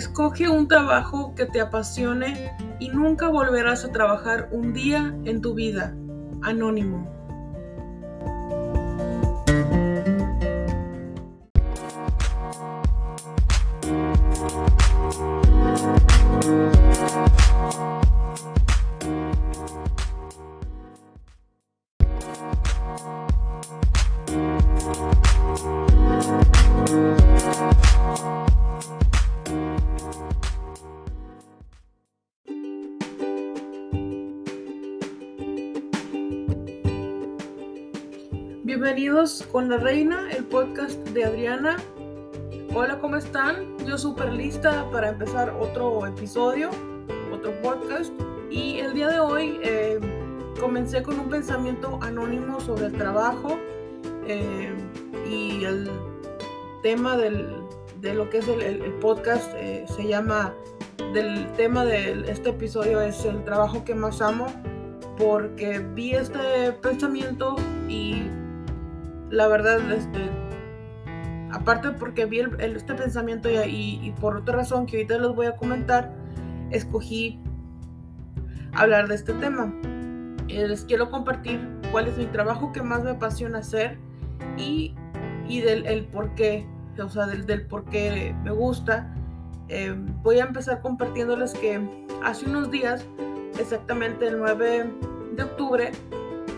Escoge un trabajo que te apasione y nunca volverás a trabajar un día en tu vida. Anónimo. Bienvenidos con la reina, el podcast de Adriana. Hola, ¿cómo están? Yo súper lista para empezar otro episodio, otro podcast. Y el día de hoy eh, comencé con un pensamiento anónimo sobre el trabajo eh, y el tema del, de lo que es el, el podcast eh, se llama, del tema de este episodio es el trabajo que más amo porque vi este pensamiento y la verdad, este, aparte porque vi este pensamiento y, y, por otra razón que ahorita les voy a comentar, escogí hablar de este tema. Les quiero compartir cuál es mi trabajo que más me apasiona hacer y, y del el por qué, o sea, del, del por qué me gusta. Eh, voy a empezar compartiéndoles que hace unos días, exactamente el 9 de octubre,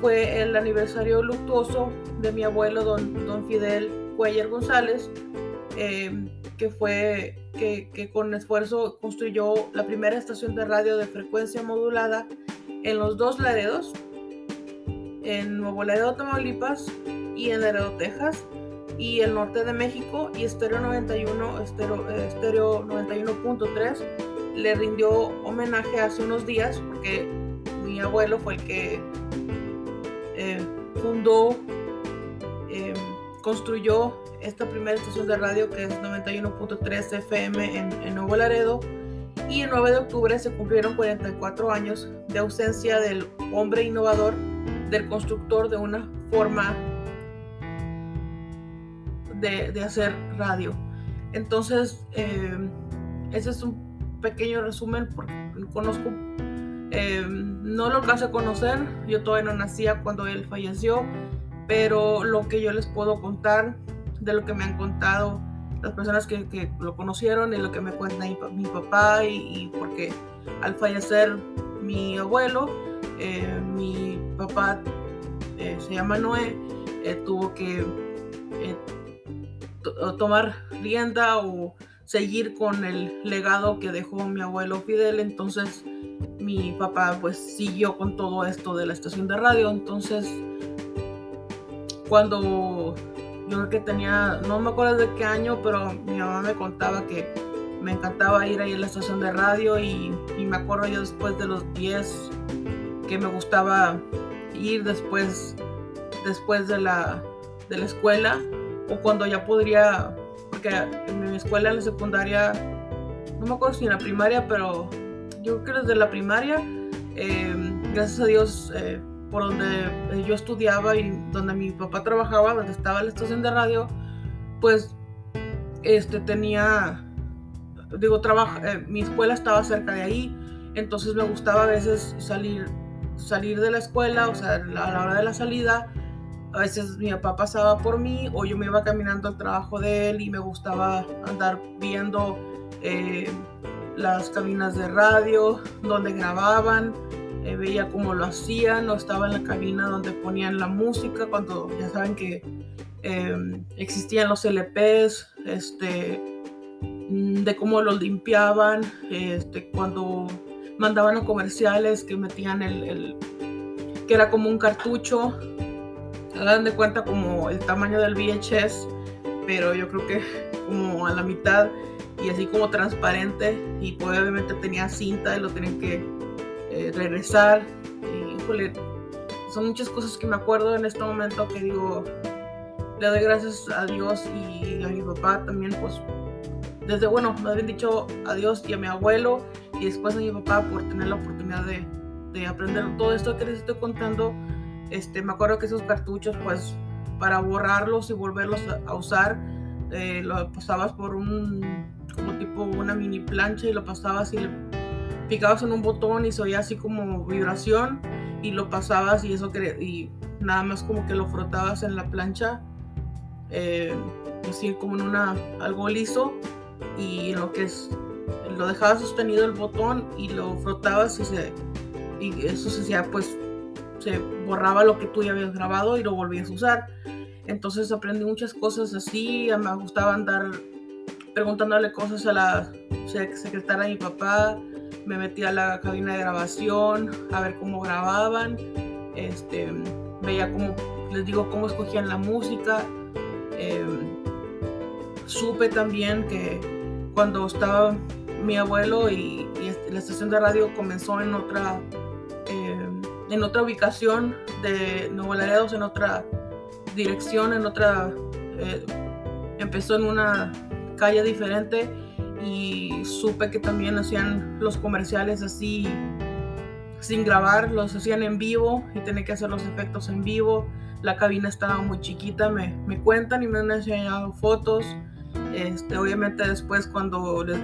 fue el aniversario luctuoso de mi abuelo, don, don Fidel Cuellar González, em, que fue que, que, con esfuerzo construyó la primera estación de radio de frecuencia modulada en los dos Laredos, en Nuevo Laredo, Tamaulipas y en Laredo, Texas, y el norte de México, y Estéreo 91, Estéreo, Estéreo 91.3 le rindió homenaje hace unos días porque mi abuelo fue el que eh, fundó, eh, construyó esta primera estación de radio que es 91.3 FM en, Nuevo Laredo. Y el 9 de octubre se cumplieron 44 años de ausencia del hombre innovador, del constructor de una forma de, hacer radio. Entonces, eh, ese es un pequeño resumen porque conozco eh, no lo alcancé a conocer, yo todavía no nacía cuando él falleció, pero lo que yo les puedo contar de lo que me han contado las personas que, lo conocieron y lo que me cuenta mi, papá y, porque al fallecer mi abuelo, eh, mi papá eh, se llama Noé, eh, tuvo que tomar rienda o seguir con el legado que dejó mi abuelo Fidel, entonces mi papá pues siguió con todo esto de la estación de radio. Entonces, cuando yo creo que tenía, no me acuerdo de qué año, pero mi mamá me contaba que me encantaba ir ahí a la estación de radio y, y me acuerdo yo después de los 10 que me gustaba ir después, después de la, de la escuela o cuando ya podría, porque en mi escuela en la secundaria, no me acuerdo si en la primaria, pero yo creo que desde la primaria, eh, gracias a Dios, eh, por donde yo estudiaba y donde mi papá trabajaba, donde estaba la estación de radio, pues este tenía, digo, eh, mi escuela estaba cerca de ahí, entonces me gustaba a veces salir, salir de la escuela, o sea, a la hora de la salida, a veces mi papá pasaba por mí o yo me iba caminando al trabajo de él y me gustaba andar viendo eh, las cabinas de radio donde grababan, eh, veía cómo lo hacían, o estaba en la cabina donde ponían la música, cuando ya saben que eh, existían los LPs, este, mm, de cómo los limpiaban, este, cuando mandaban a comerciales que metían el que era como un cartucho, hagan de cuenta como el tamaño del VHS, pero yo creo que como a la mitad y así como transparente y pues obviamente tenía cinta y lo tenían que eh, regresar híjole, son muchas cosas que me acuerdo en este momento que digo, le doy gracias a Dios y a mi papá también pues desde bueno, me habían dicho a Dios y a mi abuelo y después a mi papá por tener la oportunidad de, de aprender todo esto que les estoy contando, este, me acuerdo que esos cartuchos pues para borrarlos y volverlos a, usar, eh, lo pasabas por un como tipo una mini plancha y lo pasabas y le picabas en un botón y se oía así como vibración y lo pasabas y eso y nada más como que lo frotabas en la plancha eh, así como en una algo liso y lo que es lo dejabas sostenido el botón y lo frotabas y se y eso se hacía pues se borraba lo que tú ya habías grabado y lo volvías a usar. Entonces aprendí muchas cosas así me gustaba andar preguntándole cosas a la secretaria de mi papá me metí a la cabina de grabación a ver cómo grababan este veía cómo les digo cómo escogían la música em, supe también que cuando estaba mi abuelo y, la estación de radio comenzó en otra en otra ubicación de Nuevo Laredo, en otra dirección, en otra eh, empezó en una calle diferente y supe que también hacían los comerciales así sin grabar, los hacían en vivo y tenía que hacer los efectos en vivo. La cabina estaba muy chiquita, me, me cuentan y me han enseñado fotos este, obviamente después cuando les,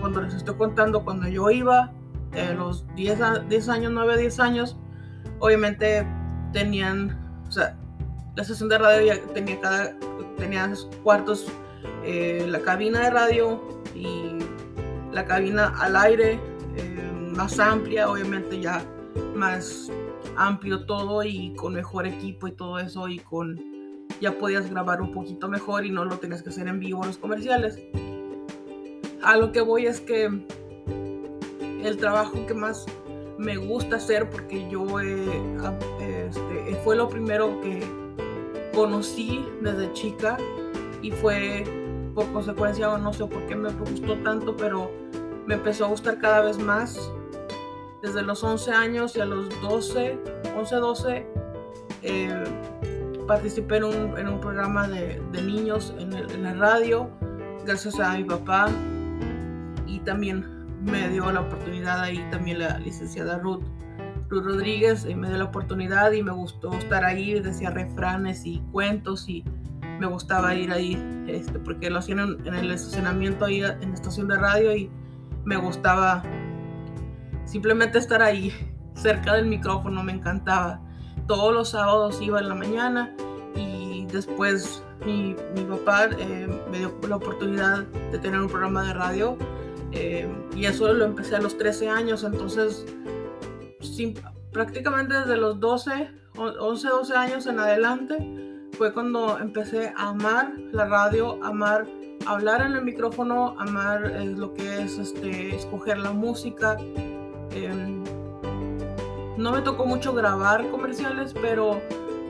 cuando les estoy contando, cuando yo iba, eh, los 10, 10 años, 9, 10 años, obviamente tenían, o sea, la estación de radio ya tenía cada, tenía cuartos, eh, la cabina de radio y la cabina al aire, eh, más amplia, obviamente ya más amplio todo y con mejor equipo y todo eso y con ya podías grabar un poquito mejor y no lo tenías que hacer en vivo los comerciales. A lo que voy es que el trabajo que más me gusta hacer, porque yo este, fue lo primero que conocí desde chica y fue por consecuencia no sé por qué me gustó tanto, pero me empezó a gustar cada vez más. Desde los 11 años y a los 12, 11, 12, eh, participé en un, en un programa de, de niños en, el, en, la radio, gracias a mi papá, y también me dio la oportunidad ahí también la licenciada Ruth, Ruth Rodríguez, y me dio la oportunidad y me gustó estar ahí, decía refranes y cuentos y me gustaba ir ahí, este, porque lo hacían en, en el estacionamiento ahí en la estación de radio y me gustaba simplemente estar ahí cerca del micrófono, me encantaba. Todos los sábados iba en la mañana y después mi, mi papá eh, me dio la oportunidad de tener un programa de radio eh, y eso lo empecé a los 13 años, entonces prácticamente desde los 12, 11, 12 años en adelante fue cuando empecé a amar la radio, amar hablar en el micrófono, amar eh, lo que es este, escoger la música. Em, no me tocó mucho grabar comerciales, pero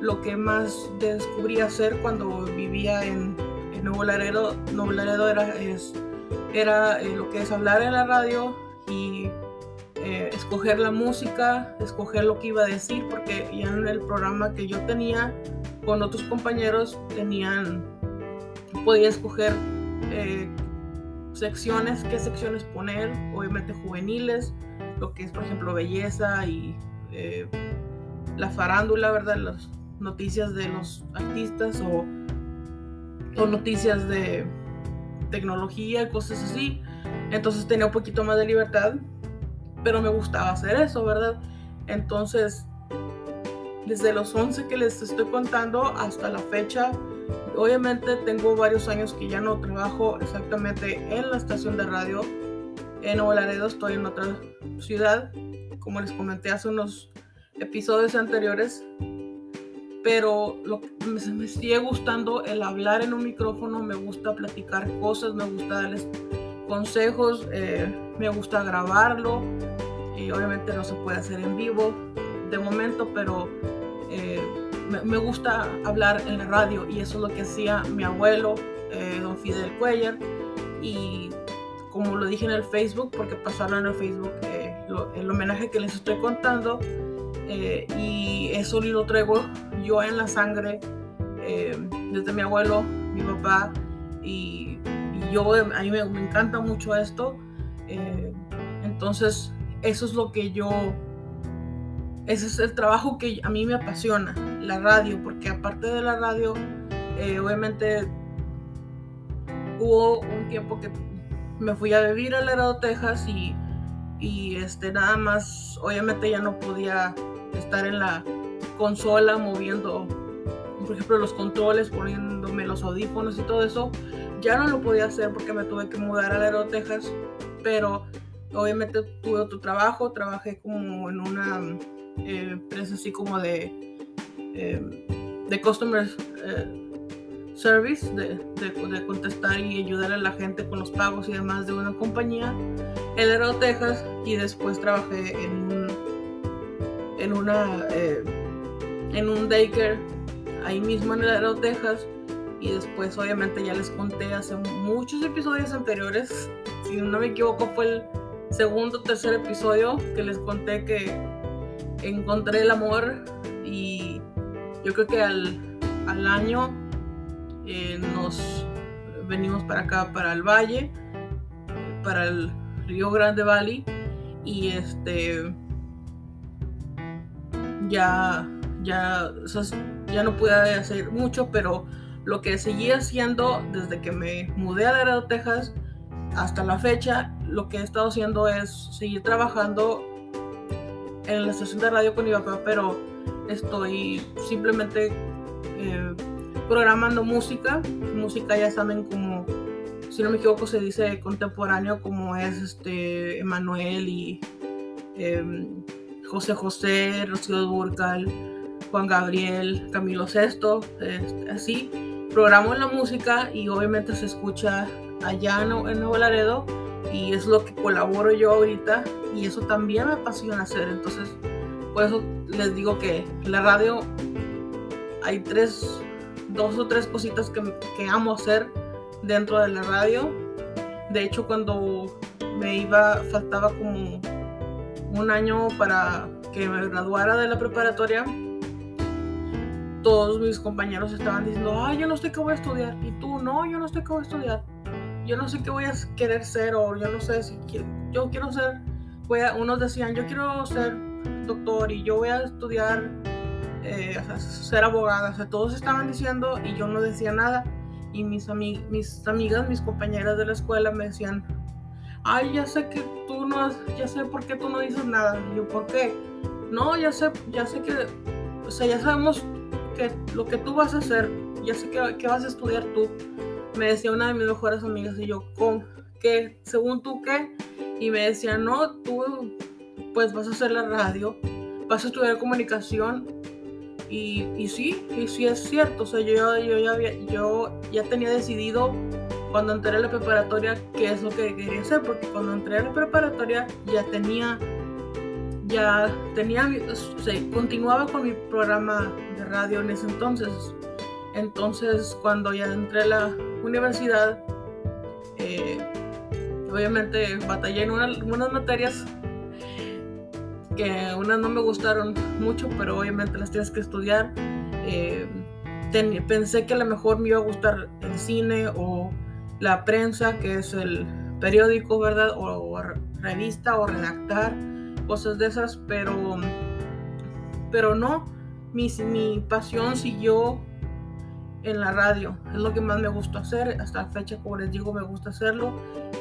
lo que más descubrí hacer cuando vivía en, Nuevo Laredo, Laredo era, era eh, lo que es hablar en la radio y eh, escoger la música, escoger lo que iba a decir, porque ya en el programa que yo tenía con otros compañeros tenían, podía escoger eh, secciones, qué secciones poner, obviamente juveniles, lo que es por ejemplo belleza y la farándula, ¿verdad? Las noticias de los artistas o noticias de tecnología cosas así. Entonces tenía un poquito más de libertad, pero me gustaba hacer eso, ¿verdad? Entonces, desde los 11 que les estoy contando hasta la fecha, obviamente tengo varios años que ya no trabajo exactamente en la estación de radio. En Nuevo Laredo estoy en otra ciudad como les comenté hace unos episodios anteriores, pero lo que me, sigue gustando el hablar en un micrófono, me gusta platicar cosas, me gusta darles consejos, eh, me gusta grabarlo y obviamente no se puede hacer en vivo de momento, pero eh, me, gusta hablar en la radio y eso es lo que hacía mi abuelo, eh, don Fidel Cuellar, y como lo dije en el Facebook, porque pasaron en el Facebook el homenaje que les estoy contando eh, y eso lo traigo yo en la sangre eh, desde mi abuelo, mi papá y, yo, a mí me, encanta mucho esto. Eh, entonces, eso es lo que yo, ese es el trabajo que a mí me apasiona, la radio, porque aparte de la radio, obviamente hubo un tiempo que me fui a vivir a Laredo, Texas y, y este, nada más, obviamente ya no podía estar en la consola moviendo, por ejemplo, los controles, poniéndome los audífonos y todo eso. Ya no lo podía hacer porque me tuve que mudar a Laredo, Texas, pero obviamente tuve otro trabajo, trabajé como en una eh, empresa así como de, eh, de customer eh, service, de, contestar y ayudar a la gente con los pagos y demás de una compañía en Laredo, Texas, y después trabajé en en una en un daycare ahí mismo en Laredo, Texas, y después obviamente ya les conté hace muchos episodios anteriores, si no me equivoco fue el segundo o tercer episodio que les conté que encontré el amor. Y yo creo que al, al año eh, nos venimos para acá, para el valle, para el Río Grande Valley. Y este ya ya, ya no pude hacer mucho, pero lo que seguí haciendo desde que me mudé a Laredo, Texas, hasta la fecha, lo que he estado haciendo es seguir trabajando en la estación de radio con mi papá, pero estoy simplemente eh, programando música. Música ya saben como, si no me equivoco, se dice contemporáneo, como es este Emanuel y em, José José, Rocío Durcal, Juan Gabriel, Camilo Sesto, este, así. Programo la música y obviamente se escucha allá en, Nuevo Laredo y es lo que colaboro yo ahorita y eso también me apasiona hacer. Entonces, por eso les digo que la radio hay tres, dos o tres cositas que, que amo hacer dentro de la radio. De hecho, cuando me iba, faltaba como un año para que me graduara de la preparatoria, todos mis compañeros estaban diciendo, ay, yo no sé qué voy a estudiar. Y tú, no, yo no sé qué voy a estudiar yo no sé qué voy a querer ser o yo no sé si quiero, yo quiero ser, voy a, unos decían, yo quiero ser doctor y yo voy a estudiar, eh, ser abogada, o sea, todos estaban diciendo y yo no decía nada y mis, mis amigas, mis compañeras de la escuela me decían, ay, ya sé que tú no, ya sé por qué tú no dices nada. Y yo, ¿por qué? No, ya sé, ya sé que, o sea, ya sabemos que lo que tú vas a hacer, ya sé que, que vas a estudiar tú me decía una de mis mejores amigas y yo, ¿con qué? ¿Según tú qué? Y me decía, no, tú pues vas a hacer la radio, vas a estudiar comunicación y, y sí, y sí es cierto, o sea, yo, yo, ya yo ya tenía decidido cuando entré a la preparatoria qué es lo que quería hacer, porque cuando entré a la preparatoria ya tenía, ya tenía, o sea, continuaba con mi programa de radio en ese entonces. Entonces, cuando ya entré a la universidad, eh, obviamente batallé en unas materias que unas no me gustaron mucho, pero obviamente las tienes que estudiar. Eh, pensé que a lo mejor me iba a gustar el cine o la prensa, que es el periódico, ¿verdad? O, revista o redactar, cosas de esas, pero, pero no. Mi, mi pasión siguió en la radio. Es lo que más me gusta hacer. Hasta la fecha, como les digo, me gusta hacerlo.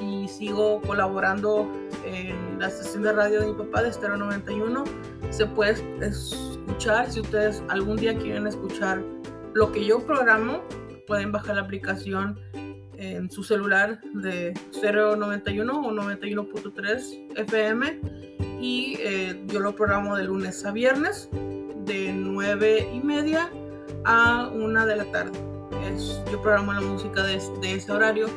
Y sigo colaborando en la estación de radio de mi papá de Estero 91. Se puede escuchar. Si ustedes algún día quieren escuchar lo que yo programo, pueden bajar la aplicación en su celular de 091 o 91.3 FM. Y eh, yo lo programo de lunes a viernes de 9 y media a una de la tarde. Yo programo la música de, ese horario.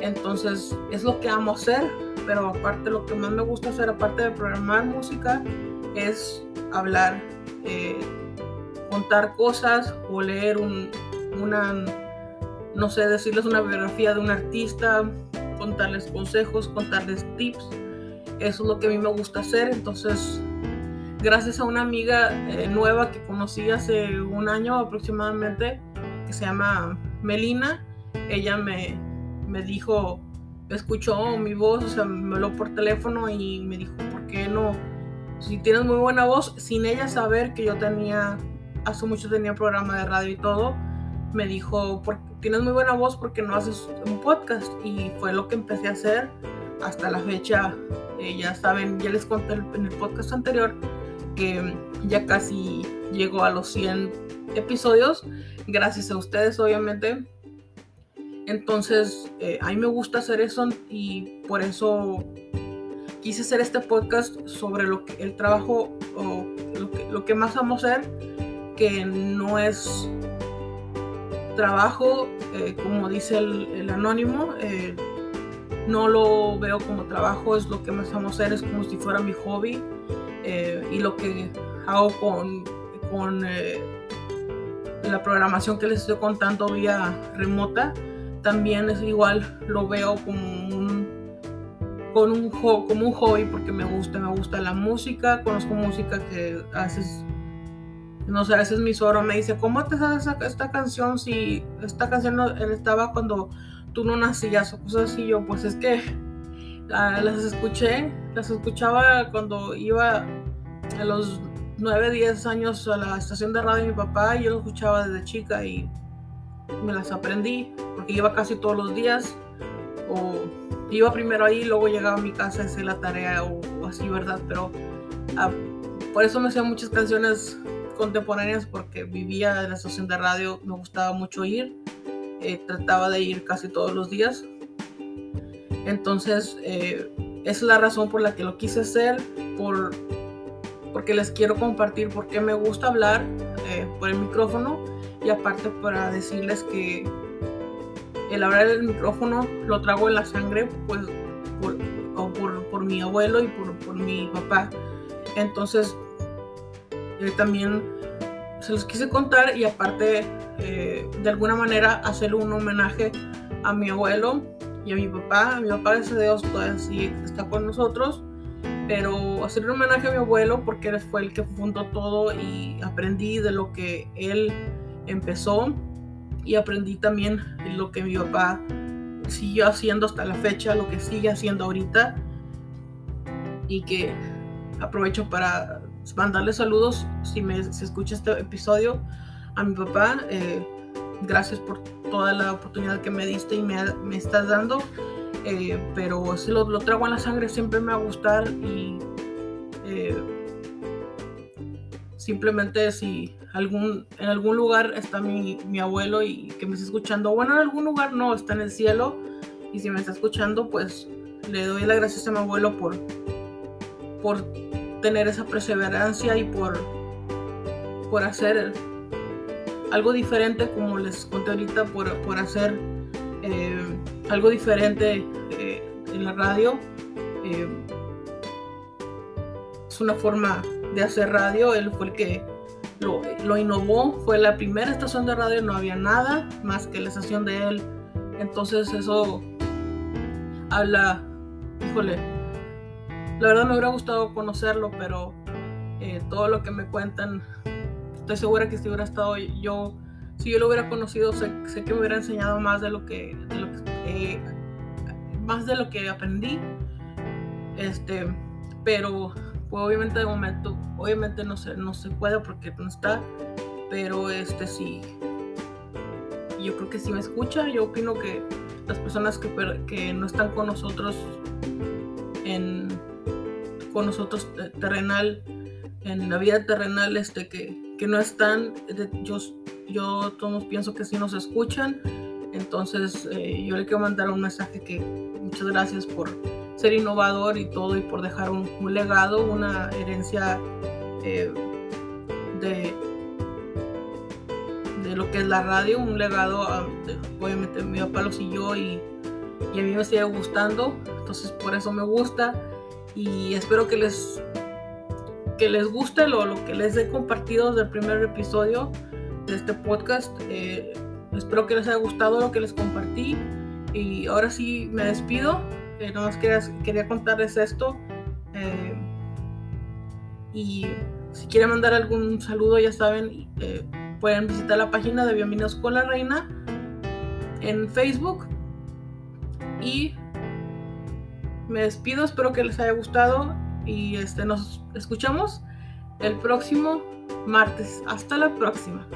Entonces es lo que amo hacer, pero aparte lo que más me gusta hacer, aparte de programar música, es hablar, eh, contar cosas o leer un, una, no sé, decirles una biografía de un artista, contarles consejos, contarles tips. Eso es lo que a mí me gusta hacer. Entonces gracias a una amiga eh, nueva que conocí hace un año aproximadamente, que se llama Melina. Ella me, me dijo, escuchó mi voz, o sea, me habló por teléfono y me dijo, ¿por qué no? Si tienes muy buena voz, sin ella saber que yo tenía, hace mucho tenía programa de radio y todo, me dijo, tienes muy buena voz porque no haces un podcast. Y fue lo que empecé a hacer hasta la fecha. Eh, ya saben, ya les conté en el podcast anterior que ya casi llegó a los 100 episodios. Gracias a ustedes, obviamente. Entonces, eh, a mí me gusta hacer eso y por eso quise hacer este podcast sobre lo que el trabajo o lo que, más amo hacer, que no es trabajo, eh, como dice el, anónimo, eh, no lo veo como trabajo, es lo que más amo hacer, es como si fuera mi hobby eh, y lo que hago con, con la programación que les estoy contando vía remota, también es igual, lo veo como un, con un, como un hobby porque me gusta, me gusta la música, conozco música que haces no sé, a mi suegro me dice, ¿cómo te sabes esta canción si esta canción estaba cuando tú no nacías o cosas así? Yo, pues es que ah, las escuché, las escuchaba cuando iba a los 9, 10 años a la estación de radio de mi papá y yo lo escuchaba desde chica y me las aprendí porque iba casi todos los días o iba primero ahí, luego llegaba a mi casa a hacer la tarea o, así, ¿verdad? Pero ah, por eso me hacían muchas canciones contemporáneas porque vivía en la estación de radio, me gustaba mucho ir, eh, trataba de ir casi todos los días. Entonces, eh, es la razón por la que lo quise hacer, por, porque les quiero compartir por qué me gusta hablar eh, por el micrófono y aparte para decirles que el hablar el micrófono lo trago en la sangre, pues por, por, mi abuelo y por, por mi papá. Entonces, también se los quise contar y aparte eh, de alguna manera hacerle un homenaje a mi abuelo y a mi papá. Mi papá, gracias a Dios, todavía sí está con nosotros, pero hacerle un homenaje a mi abuelo porque él fue el que fundó todo y aprendí de lo que él empezó y aprendí también lo que mi papá siguió haciendo hasta la fecha, lo que sigue haciendo ahorita y que aprovecho para mandarle saludos si me se escucha este episodio a mi papá. Eh, gracias por toda la oportunidad que me diste y me, me estás dando. Eh, pero si lo, lo, trago en la sangre, siempre me va a gustar y eh, simplemente si algún, en algún lugar está mi, mi, abuelo y que me está escuchando, bueno, en algún lugar no, está en el cielo y si me está escuchando, pues le doy las gracias a mi abuelo por, por tener esa perseverancia y por, por hacer algo diferente, como les conté ahorita, por, por hacer eh, algo diferente eh, en la radio. Eh, es una forma de hacer radio, él fue el que lo, innovó, fue la primera estación de radio, no había nada más que la estación de él. Entonces eso habla, híjole, la verdad me hubiera gustado conocerlo, pero todo lo que me cuentan, estoy segura que si hubiera estado yo, si yo lo hubiera conocido, sé, que me hubiera enseñado más de lo que, eh, más de lo que aprendí. Este, pero pues, obviamente de momento, obviamente no se, no se puede porque no está, pero este sí, yo creo que si me escucha, yo opino que las personas que, que no están con nosotros en con nosotros eh, terrenal, en la vida terrenal, este, que, que no están, yo, yo todos pienso que sí nos escuchan, entonces eh, yo le quiero mandar un mensaje que muchas gracias por ser innovador y todo y por dejar un, legado, una herencia eh, de, de lo que es la radio, un legado, obviamente mi papá lo siguió y, y a mí me sigue gustando, entonces por eso me gusta y espero que les que les guste lo, lo que les he compartido desde el primer episodio de este podcast. Eh, espero que les haya gustado lo que les compartí. Y ahora sí me despido. Eh, nada más quería, quería contarles esto. Eh, y si quieren mandar algún saludo, ya saben, eh, pueden visitar la página de Bienvenidos con la Reina en Facebook. Y me despido, espero que les haya gustado y este, nos escuchamos el próximo martes. Hasta la próxima.